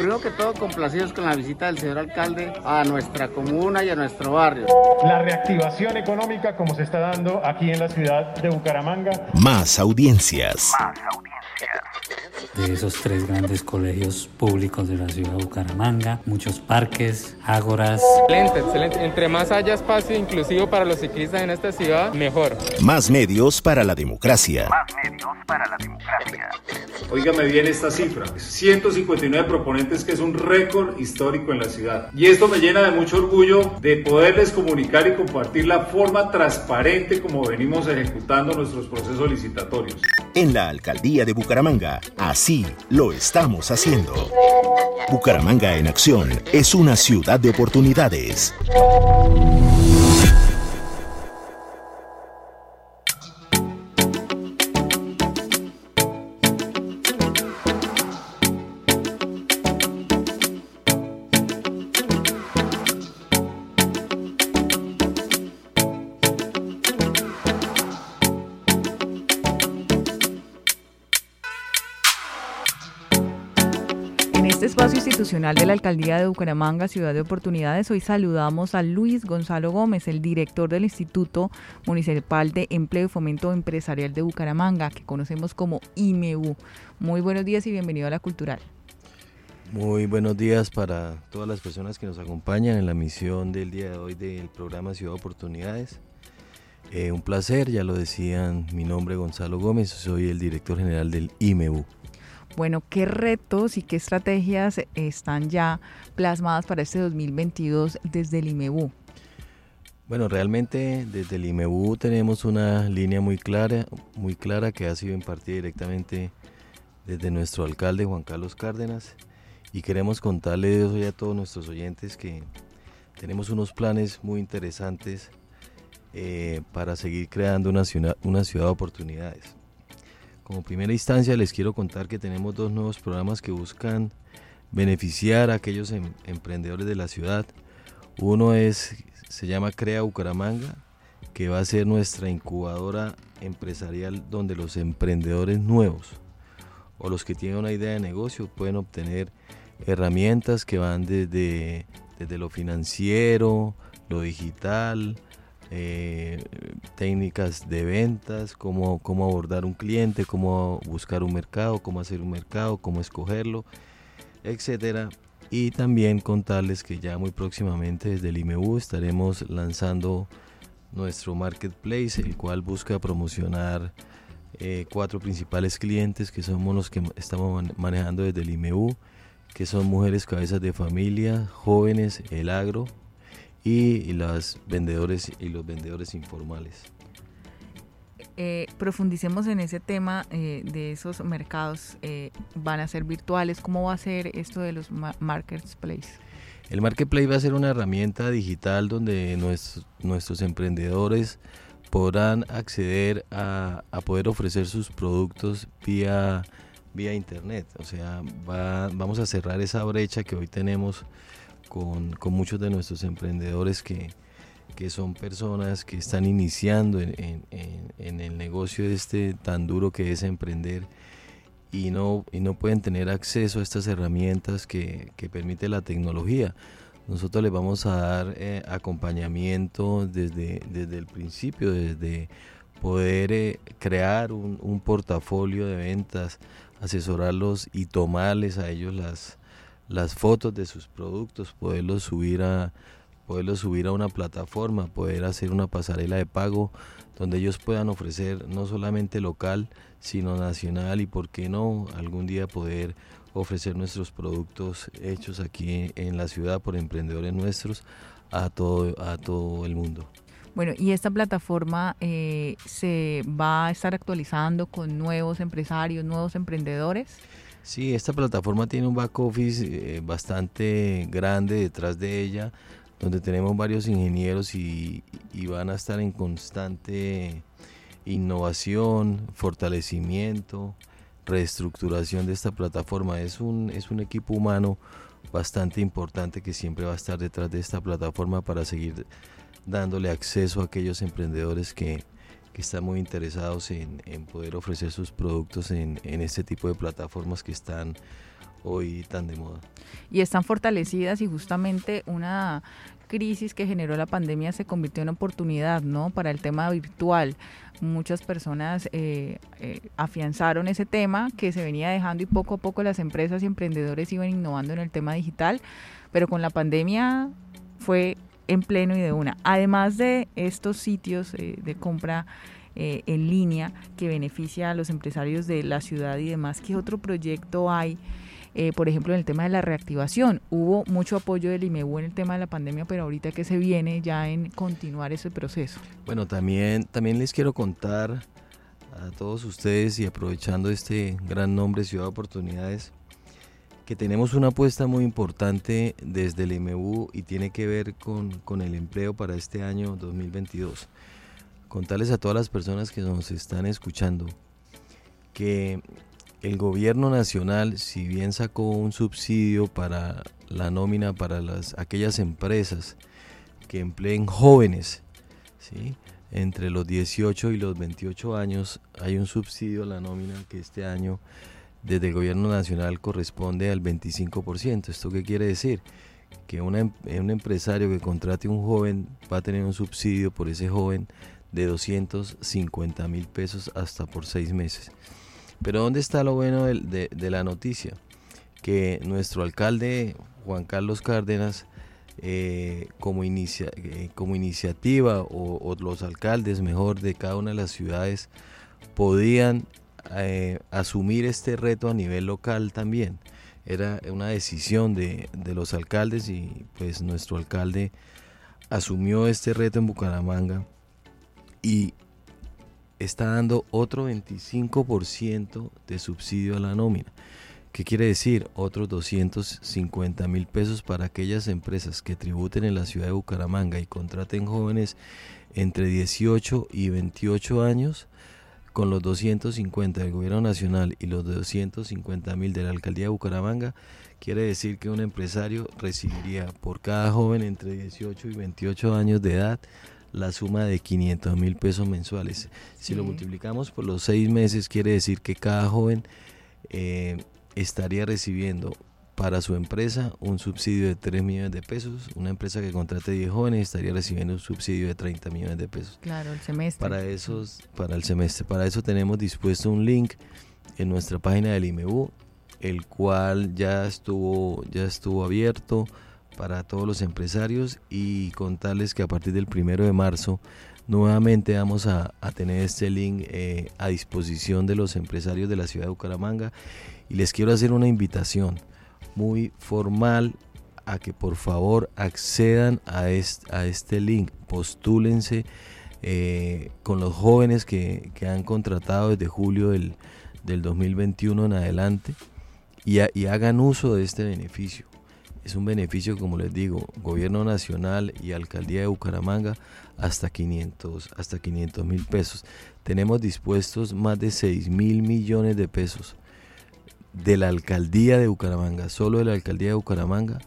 Primero que todo, complacidos con la visita del señor alcalde a nuestra comuna y a nuestro barrio. La reactivación económica como se está dando aquí en la ciudad de Bucaramanga. Más audiencias. Más audiencias de esos tres grandes colegios públicos de la ciudad de Bucaramanga, muchos parques, ágoras. Excelente, excelente. Entre más haya espacio inclusivo para los ciclistas en esta ciudad, mejor. Más medios para la democracia. Más para la democracia. Óigame bien esta cifra, 159 proponentes que es un récord histórico en la ciudad. Y esto me llena de mucho orgullo de poderles comunicar y compartir la forma transparente como venimos ejecutando nuestros procesos licitatorios. En la alcaldía de Bucaramanga, Así lo estamos haciendo. Bucaramanga en acción es una ciudad de oportunidades. De la Alcaldía de Bucaramanga, Ciudad de Oportunidades. Hoy saludamos a Luis Gonzalo Gómez, el director del Instituto Municipal de Empleo y Fomento Empresarial de Bucaramanga, que conocemos como IMEU. Muy buenos días y bienvenido a la Cultural. Muy buenos días para todas las personas que nos acompañan en la misión del día de hoy del programa Ciudad de Oportunidades. Eh, un placer, ya lo decían, mi nombre es Gonzalo Gómez, soy el director general del IMEU. Bueno, ¿qué retos y qué estrategias están ya plasmadas para este 2022 desde el IMEBU? Bueno, realmente desde el IMEBU tenemos una línea muy clara, muy clara que ha sido impartida directamente desde nuestro alcalde Juan Carlos Cárdenas y queremos contarles hoy a todos nuestros oyentes que tenemos unos planes muy interesantes eh, para seguir creando una una ciudad de oportunidades. Como primera instancia les quiero contar que tenemos dos nuevos programas que buscan beneficiar a aquellos em, emprendedores de la ciudad. Uno es, se llama Crea Bucaramanga, que va a ser nuestra incubadora empresarial donde los emprendedores nuevos o los que tienen una idea de negocio pueden obtener herramientas que van desde, desde lo financiero, lo digital, eh, técnicas de ventas, cómo, cómo abordar un cliente, cómo buscar un mercado, cómo hacer un mercado, cómo escogerlo, etcétera. Y también contarles que ya muy próximamente desde el IMEU estaremos lanzando nuestro marketplace, el cual busca promocionar eh, cuatro principales clientes que somos los que estamos manejando desde el IMEU, que son mujeres cabezas de familia, jóvenes, el agro, y, las vendedores y los vendedores informales. Eh, profundicemos en ese tema eh, de esos mercados. Eh, ¿Van a ser virtuales? ¿Cómo va a ser esto de los marketplaces? El marketplace va a ser una herramienta digital donde nuestros, nuestros emprendedores podrán acceder a, a, poder ofrecer sus productos vía, vía internet. O sea, va, vamos a cerrar esa brecha que hoy tenemos con, muchos de nuestros emprendedores que, son personas que están iniciando en, el negocio este tan duro que es emprender y no, y no pueden tener acceso a estas herramientas que, permite la tecnología. Nosotros les vamos a dar eh, acompañamiento desde, desde el principio, desde poder eh, crear un portafolio de ventas, asesorarlos y tomarles a ellos las, las fotos de sus productos, poderlos subir a poderlos subir a una plataforma, poder hacer una pasarela de pago donde ellos puedan ofrecer no solamente local, sino nacional y por qué no algún día poder ofrecer nuestros productos hechos aquí en la ciudad por emprendedores nuestros a todo a todo el mundo. Bueno, y esta plataforma eh, se va a estar actualizando con nuevos empresarios, nuevos emprendedores. Sí, esta plataforma tiene un back office eh, bastante grande detrás de ella, donde tenemos varios ingenieros y, van a estar en constante innovación, fortalecimiento, reestructuración de esta plataforma. Es un, es un equipo humano bastante importante que siempre va a estar detrás de esta plataforma para seguir dándole acceso a aquellos emprendedores que, están muy interesados en, poder ofrecer sus productos en, en este tipo de plataformas que están hoy tan de moda. Y están fortalecidas y justamente una crisis que generó la pandemia se convirtió en oportunidad, ¿no? Para el tema virtual. Muchas personas eh, eh, afianzaron ese tema que se venía dejando y poco a poco las empresas y emprendedores iban innovando en el tema digital, pero con la pandemia fue en pleno y de una. Además de estos sitios eh, de compra en línea que beneficia a los empresarios de la ciudad y demás, ¿qué otro proyecto hay? Eh, por ejemplo, en el tema de la reactivación. Hubo mucho apoyo del IMEU en el tema de la pandemia, pero ahorita que se viene ya en continuar ese proceso. Bueno, también, también les quiero contar a todos ustedes y aprovechando este gran nombre Ciudad de Oportunidades, que tenemos una apuesta muy importante desde el IMEU y tiene que ver con, con el empleo para este año 2022. Contarles a todas las personas que nos están escuchando que el gobierno nacional, si bien sacó un subsidio para la nómina para las, aquellas empresas que empleen jóvenes, entre los 18 y los 28 años, hay un subsidio a la nómina que este año desde el gobierno nacional corresponde al 25%. ¿Esto qué quiere decir? Que una, em, un empresario que contrate un joven va a tener un subsidio por ese joven de 250 mil pesos hasta por seis meses. Pero ¿dónde está lo bueno de, la noticia? Que nuestro alcalde Juan Carlos Cárdenas, eh, eh, como iniciativa, o, los alcaldes mejor de cada una de las ciudades, podían eh, asumir este reto a nivel local también. Era una decisión de, de los alcaldes y pues nuestro alcalde asumió este reto en Bucaramanga y está dando otro 25% de subsidio a la nómina. ¿Qué quiere decir? Otros 250 mil pesos para aquellas empresas que tributen en la ciudad de Bucaramanga y contraten jóvenes entre 18 y 28 años, con los 250 del gobierno nacional y los 250 mil de la alcaldía de Bucaramanga, quiere decir que un empresario recibiría por cada joven entre 18 y 28 años de edad la suma de 500 mil pesos mensuales. Si lo multiplicamos por los seis meses, quiere decir que cada joven eh, estaría recibiendo para su empresa un subsidio de 3 millones de pesos. Una empresa que contrate 10 jóvenes estaría recibiendo un subsidio de 30 millones de pesos. Claro, el semestre. Para, esos, para el semestre. Para eso tenemos dispuesto un link en nuestra página del IMEU, el cual ya estuvo, ya estuvo abierto para todos los empresarios y contarles que a partir del primero de marzo nuevamente vamos a, tener este link eh, a disposición de los empresarios de la ciudad de Bucaramanga y les quiero hacer una invitación muy formal a que por favor accedan a este, a este link, postúlense eh, con los jóvenes que, han contratado desde julio del, 2021 en adelante y, y hagan uso de este beneficio es un beneficio, como les digo, gobierno nacional y alcaldía de Bucaramanga hasta 500 hasta 500 mil pesos. Tenemos dispuestos más de 6 mil millones de pesos de la alcaldía de Bucaramanga, solo de la alcaldía de Bucaramanga,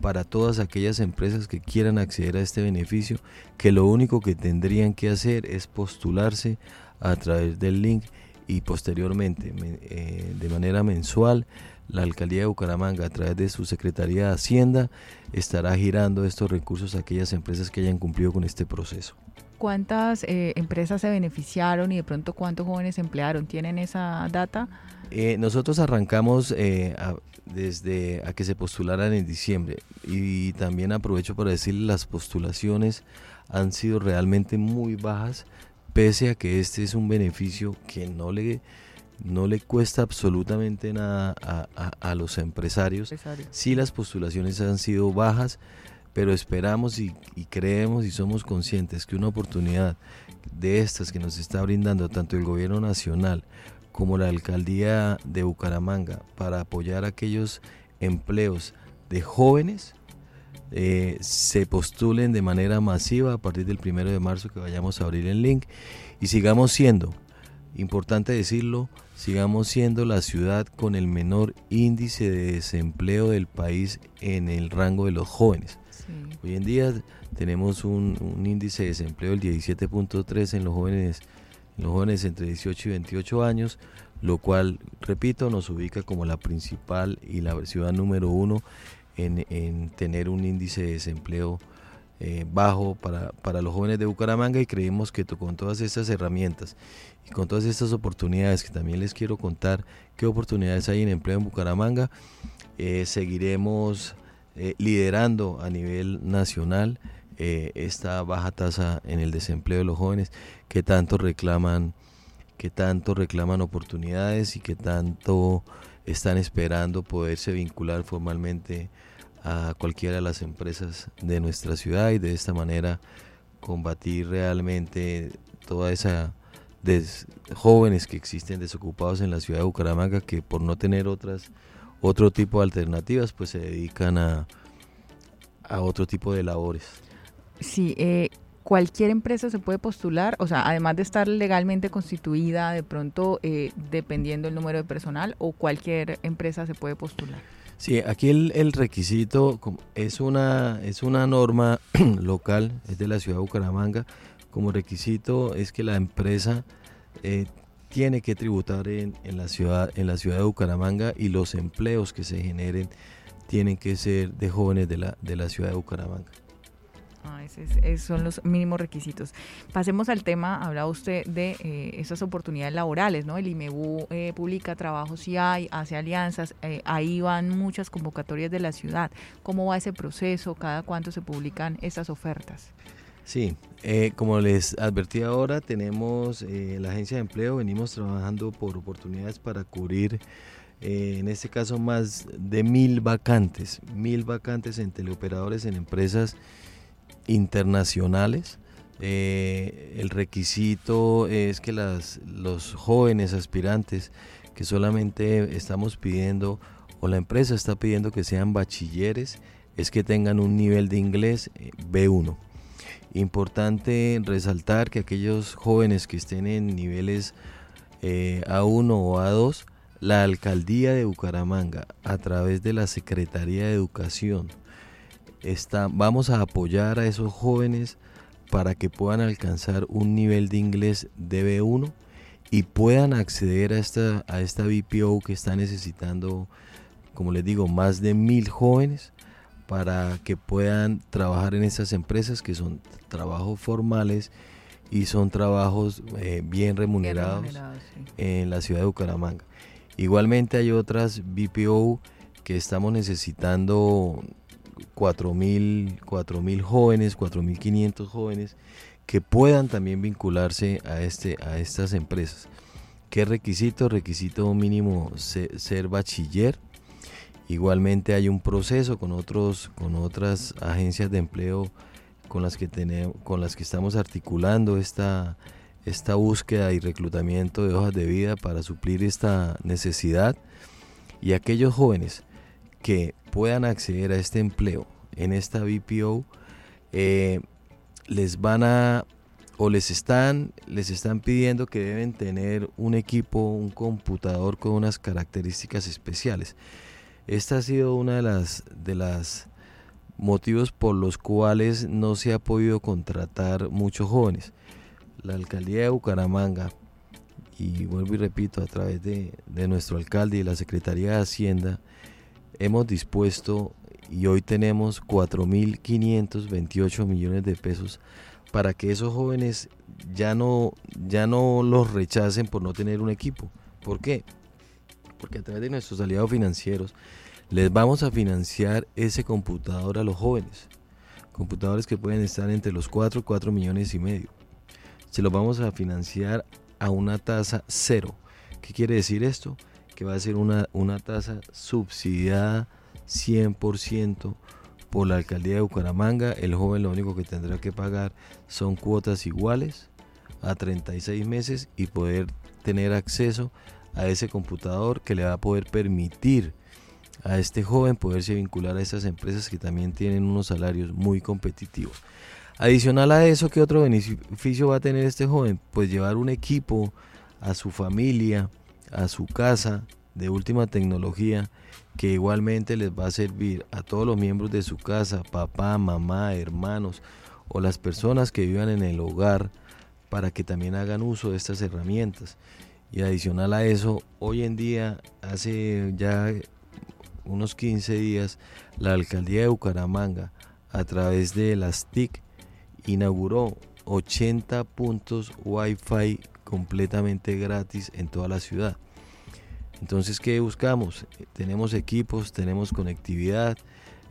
para todas aquellas empresas que quieran acceder a este beneficio, que lo único que tendrían que hacer es postularse a través del link y posteriormente eh, de manera mensual la alcaldía de Bucaramanga a través de su Secretaría de Hacienda estará girando estos recursos a aquellas empresas que hayan cumplido con este proceso. ¿Cuántas eh, empresas se beneficiaron y de pronto cuántos jóvenes emplearon? ¿Tienen esa data? Eh, nosotros arrancamos eh, desde a que se postularan en diciembre y también aprovecho para decirles las postulaciones han sido realmente muy bajas pese a que este es un beneficio que no le no le cuesta absolutamente nada a, los empresarios. Sí las postulaciones han sido bajas, pero esperamos y, creemos y somos conscientes que una oportunidad de estas que nos está brindando tanto el gobierno nacional como la alcaldía de Bucaramanga para apoyar aquellos empleos de jóvenes eh, se postulen de manera masiva a partir del primero de marzo que vayamos a abrir el link y sigamos siendo, importante decirlo, sigamos siendo la ciudad con el menor índice de desempleo del país en el rango de los jóvenes. Hoy en día tenemos un, índice de desempleo del 17.3 en los jóvenes en los jóvenes entre 18 y 28 años, lo cual, repito, nos ubica como la principal y la ciudad número uno en, tener un índice de desempleo eh, bajo para, para, los jóvenes de Bucaramanga y creemos que con todas estas herramientas y con todas estas oportunidades que también les quiero contar qué oportunidades hay en empleo en Bucaramanga, eh, seguiremos eh, liderando a nivel nacional esta baja tasa en el desempleo de los jóvenes que tanto reclaman que tanto reclaman oportunidades y que tanto están esperando poderse vincular formalmente a cualquiera de las empresas de nuestra ciudad y de esta manera combatir realmente toda esa de jóvenes que existen desocupados en la ciudad de Bucaramanga que por no tener otras otro tipo de alternativas pues se dedican a, a otro tipo de labores. Sí, eh, cualquier empresa se puede postular, o sea, además de estar legalmente constituida, de pronto, eh, dependiendo el número de personal, o cualquier empresa se puede postular. Sí, aquí el, requisito es una, es una norma local, es de la ciudad de Bucaramanga. Como requisito es que la empresa eh, tiene que tributar en, en, la ciudad, en la ciudad de Bucaramanga y los empleos que se generen tienen que ser de jóvenes de la, de la ciudad de Bucaramanga. Ah, esos, son los mínimos requisitos. Pasemos al tema, hablaba usted de eh, esas oportunidades laborales, ¿no? El IMEBU eh, publica trabajos si hay, hace alianzas, eh, ahí van muchas convocatorias de la ciudad. ¿Cómo va ese proceso? ¿Cada cuánto se publican estas ofertas? Sí, como les advertí ahora, tenemos la agencia de empleo, venimos trabajando por oportunidades para cubrir en este caso más de mil vacantes, mil vacantes en teleoperadores en empresas internacionales. Eh, el requisito es que las, los jóvenes aspirantes que solamente estamos pidiendo o la empresa está pidiendo que sean bachilleres es que tengan un nivel de inglés eh, B1. Importante resaltar que aquellos jóvenes que estén en niveles eh, A1 o A2, la alcaldía de Bucaramanga a través de la Secretaría de Educación vamos a apoyar a esos jóvenes para que puedan alcanzar un nivel de inglés de B1 y puedan acceder a esta, a esta BPO que está necesitando, como les digo, más de mil jóvenes para que puedan trabajar en estas empresas que son trabajos formales y son trabajos eh, bien remunerados, en la ciudad de Bucaramanga. Igualmente hay otras BPO que estamos necesitando 4.000 mil jóvenes, 4.500 jóvenes que puedan también vincularse a, este, a estas empresas. ¿Qué requisito? Requisito mínimo ser, bachiller. Igualmente hay un proceso con, otros, con otras agencias de empleo con las que, tenemos, con las que estamos articulando esta, esta búsqueda y reclutamiento de hojas de vida para suplir esta necesidad. Y aquellos jóvenes que puedan acceder a este empleo en esta BPO, eh, les van a o les están, les están pidiendo que deben tener un equipo, un computador con unas características especiales. Esta ha sido una de las, de las motivos por los cuales no se ha podido contratar muchos jóvenes. La alcaldía de Bucaramanga, y vuelvo y repito, a través de, de nuestro alcalde y la Secretaría de Hacienda, hemos dispuesto y hoy tenemos 4.528 millones de pesos para que esos jóvenes ya no, ya no los rechacen por no tener un equipo. ¿Por qué? Porque a través de nuestros aliados financieros les vamos a financiar ese computador a los jóvenes. Computadores que pueden estar entre los 4 y 4 millones y medio. Se los vamos a financiar a una tasa cero. ¿Qué quiere decir esto? Que va a ser una, una tasa subsidiada 100% por la alcaldía de Bucaramanga. El joven lo único que tendrá que pagar son cuotas iguales a 36 meses y poder tener acceso a ese computador que le va a poder permitir a este joven poderse vincular a esas empresas que también tienen unos salarios muy competitivos. Adicional a eso, ¿qué otro beneficio va a tener este joven? Pues llevar un equipo a su familia, a su casa de última tecnología, que igualmente les va a servir a todos los miembros de su casa, papá, mamá, hermanos o las personas que vivan en el hogar, para que también hagan uso de estas herramientas. Y adicional a eso, hoy en día, hace ya unos 15 días, la alcaldía de Bucaramanga, a través de las TIC, inauguró 80 puntos Wi-Fi completamente gratis en toda la ciudad. Entonces, ¿qué buscamos? Tenemos equipos, tenemos conectividad.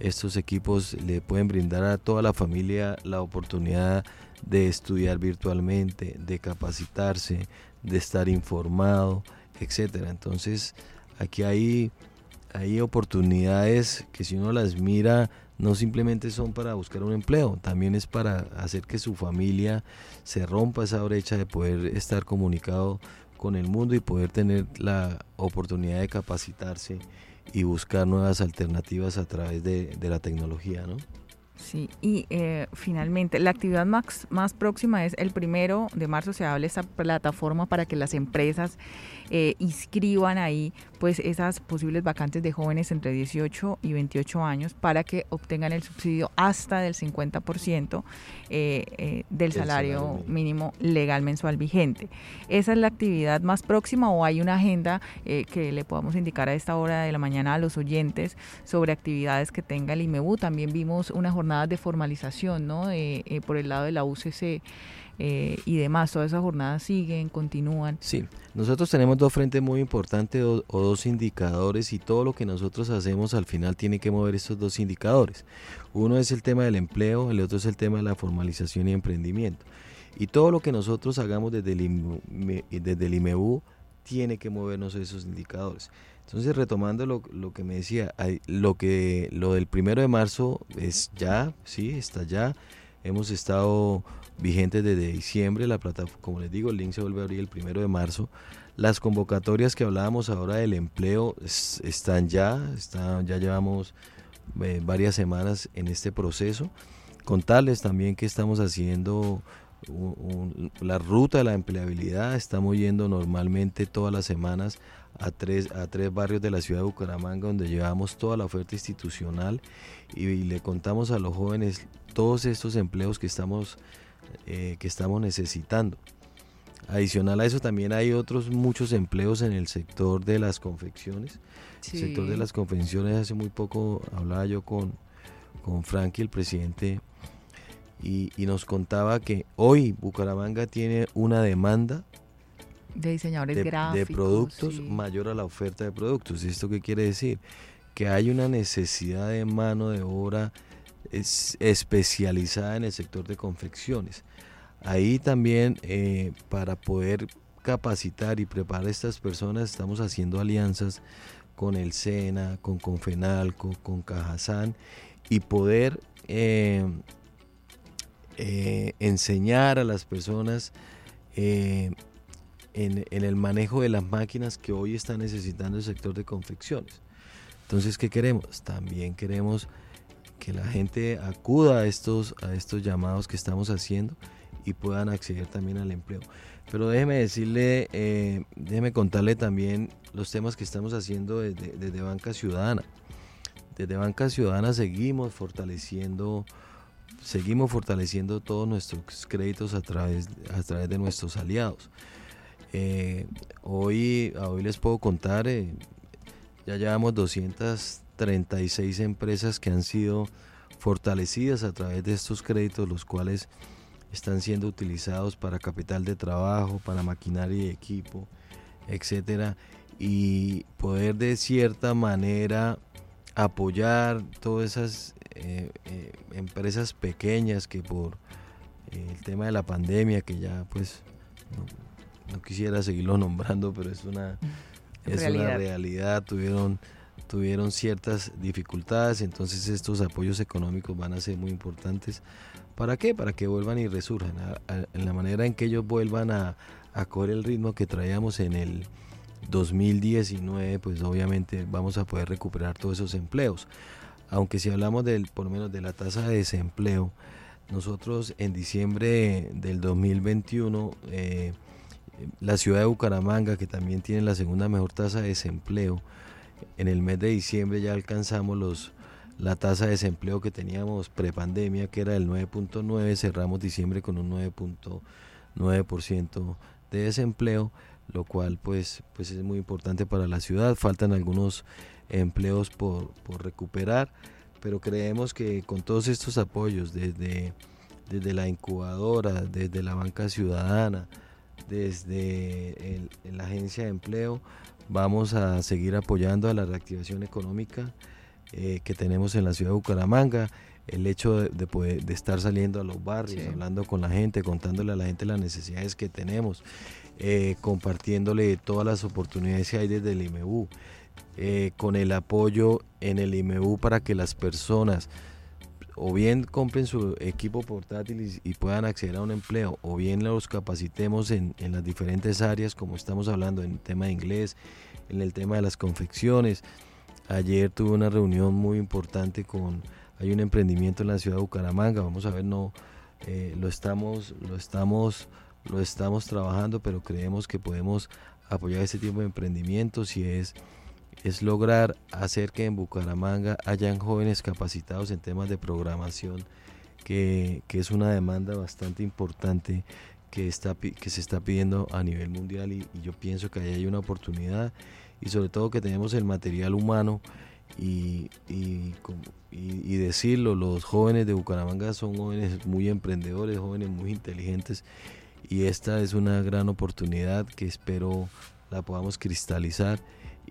Estos equipos le pueden brindar a toda la familia la oportunidad de estudiar virtualmente, de capacitarse, de estar informado, etcétera. Entonces, aquí hay, hay oportunidades que si uno las mira, no simplemente son para buscar un empleo, también es para hacer que su familia se rompa esa brecha de poder estar comunicado con el mundo y poder tener la oportunidad de capacitarse y buscar nuevas alternativas a través de, de la tecnología, ¿no? Sí, y eh, finalmente, la actividad más, más próxima es el primero de marzo, se habla esta plataforma para que las empresas eh, inscriban ahí pues esas posibles vacantes de jóvenes entre 18 y 28 años para que obtengan el subsidio hasta del 50% eh, eh, del salario, mínimo. legal mensual vigente. ¿Esa es la actividad más próxima o hay una agenda eh, que le podamos indicar a esta hora de la mañana a los oyentes sobre actividades que tenga el IMEBU? También vimos una jornada de formalización ¿no? por el lado de la UCC. Eh, y demás. Todas esas jornadas siguen, continúan. Sí, nosotros tenemos dos frentes muy importantes o, dos indicadores y todo lo que nosotros hacemos al final tiene que mover estos dos indicadores. Uno es el tema del empleo, el otro es el tema de la formalización y emprendimiento. Y todo lo que nosotros hagamos desde el, desde el IMEU tiene que movernos esos indicadores. Entonces, retomando lo, lo, que me decía, lo que lo del primero de marzo es ya, sí, está ya. Hemos estado vigentes desde diciembre. La plataforma, como les digo, el link se vuelve a abrir el primero de marzo. Las convocatorias que hablábamos ahora del empleo están ya, están, ya llevamos eh, varias semanas en este proceso. Contarles también que estamos haciendo la ruta de la empleabilidad, estamos yendo normalmente todas las semanas a tres, a tres barrios de la ciudad de Bucaramanga donde llevamos toda la oferta institucional y le contamos a los jóvenes todos estos empleos que estamos eh, que estamos necesitando. Adicional a eso también hay otros muchos empleos en el sector de las confecciones. El sector de las confecciones hace muy poco hablaba yo con, con Frankie, el presidente, y, nos contaba que hoy Bucaramanga tiene una demanda de diseñadores de, gráficos, de productos mayor a la oferta de productos. ¿Esto qué quiere decir? Que hay una necesidad de mano de obra es especializada en el sector de confecciones. Ahí también eh, para poder capacitar y preparar a estas personas estamos haciendo alianzas con el SENA, con Confenalco, con Cajazán y poder eh, eh, enseñar a las personas en, en, el manejo de las máquinas que hoy está necesitando el sector de confecciones. Entonces, ¿qué queremos? También queremos que la gente acuda a estos, a estos llamados que estamos haciendo y puedan acceder también al empleo. Pero déjeme decirle, eh, déjeme contarle también los temas que estamos haciendo desde, Banca Ciudadana. Desde Banca Ciudadana seguimos fortaleciendo, seguimos fortaleciendo todos nuestros créditos a través, a través de nuestros aliados. Eh, hoy, hoy les puedo contar, eh, ya llevamos 200 36 empresas que han sido fortalecidas a través de estos créditos, los cuales están siendo utilizados para capital de trabajo, para maquinaria y equipo, etcétera, y poder de cierta manera apoyar todas esas eh, eh, empresas pequeñas que por eh, el tema de la pandemia, que ya pues no, quisiera seguirlo nombrando, pero es una, es una realidad, tuvieron tuvieron ciertas dificultades, entonces estos apoyos económicos van a ser muy importantes. ¿Para qué? Para que vuelvan y resurjan, en la manera en que ellos vuelvan a, a correr el ritmo que traíamos en el 2019, pues obviamente vamos a poder recuperar todos esos empleos. Aunque si hablamos del, por lo menos de la tasa de desempleo, nosotros en diciembre del 2021, eh, la ciudad de Bucaramanga, que también tiene la segunda mejor tasa de desempleo, en el mes de diciembre ya alcanzamos los, la tasa de desempleo que teníamos prepandemia, que era del 9.9, cerramos diciembre con un 9.9% de desempleo, lo cual pues, pues es muy importante para la ciudad. Faltan algunos empleos por, por recuperar, pero creemos que con todos estos apoyos, desde, desde la incubadora, desde la banca ciudadana, desde la agencia de empleo, vamos a seguir apoyando a la reactivación económica eh, que tenemos en la ciudad de Bucaramanga. El hecho de, poder, de estar saliendo a los barrios, hablando con la gente, contándole a la gente las necesidades que tenemos, eh, compartiéndole todas las oportunidades que hay desde el IMEU, eh, con el apoyo en el IMEU para que las personas o bien compren su equipo portátil y, puedan acceder a un empleo, o bien los capacitemos en, en, las diferentes áreas, como estamos hablando en el tema de inglés, en el tema de las confecciones. Ayer tuve una reunión muy importante con, hay un emprendimiento en la ciudad de Bucaramanga, vamos a ver, no, eh, lo estamos, lo estamos, lo estamos trabajando, pero creemos que podemos apoyar este tipo de emprendimientos y es es lograr hacer que en Bucaramanga hayan jóvenes capacitados en temas de programación, que, es una demanda bastante importante que, está, que se está pidiendo a nivel mundial y, yo pienso que ahí hay una oportunidad y sobre todo que tenemos el material humano y, y, y, decirlo, los jóvenes de Bucaramanga son jóvenes muy emprendedores, jóvenes muy inteligentes y esta es una gran oportunidad que espero la podamos cristalizar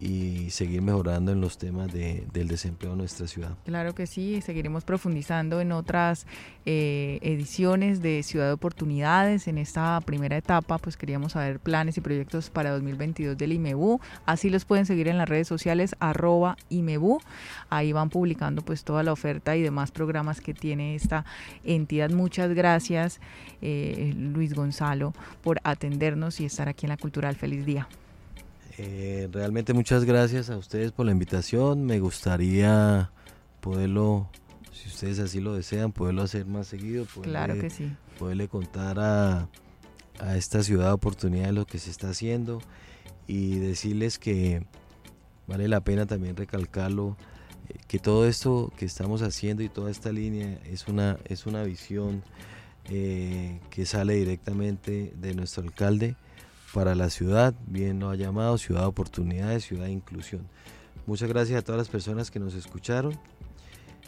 y seguir mejorando en los temas de, del desempleo en nuestra ciudad. Claro que sí, seguiremos profundizando en otras eh, ediciones de Ciudad de Oportunidades. En esta primera etapa, pues queríamos saber planes y proyectos para 2022 del IMEBU. Así los pueden seguir en las redes sociales arroba IMEBU. Ahí van publicando pues toda la oferta y demás programas que tiene esta entidad. Muchas gracias, eh, Luis Gonzalo, por atendernos y estar aquí en la Cultural. Feliz día. Eh, realmente muchas gracias a ustedes por la invitación. Me gustaría poderlo, si ustedes así lo desean, poderlo hacer más seguido. Poderle, claro que sí. Poderle contar a, esta ciudad oportunidad de lo que se está haciendo y decirles que vale la pena también recalcarlo eh, que todo esto que estamos haciendo y toda esta línea es una, es una visión eh, que sale directamente de nuestro alcalde para la ciudad, bien lo ha llamado, ciudad de oportunidades, ciudad de inclusión. Muchas gracias a todas las personas que nos escucharon.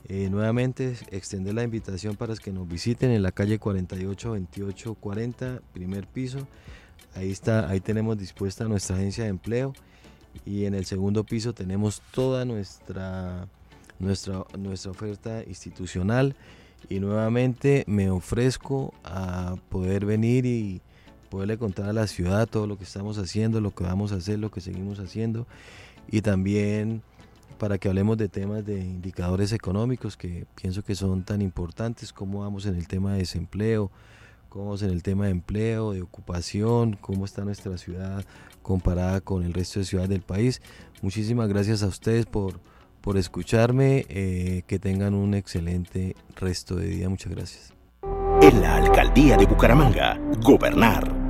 Eh, nuevamente extender la invitación para que nos visiten en la calle 48 28 40, primer piso. Ahí está, ahí tenemos dispuesta nuestra agencia de empleo y en el segundo piso tenemos toda nuestra nuestra nuestra oferta institucional y nuevamente me ofrezco a poder venir y poderle contar a la ciudad todo lo que estamos haciendo, lo que vamos a hacer, lo que seguimos haciendo y también para que hablemos de temas de indicadores económicos que pienso que son tan importantes, cómo vamos en el tema de desempleo, cómo vamos en el tema de empleo, de ocupación, cómo está nuestra ciudad comparada con el resto de ciudades del país. Muchísimas gracias a ustedes por, por escucharme, eh, que tengan un excelente resto de día, muchas gracias. En la alcaldía de Bucaramanga, gobernar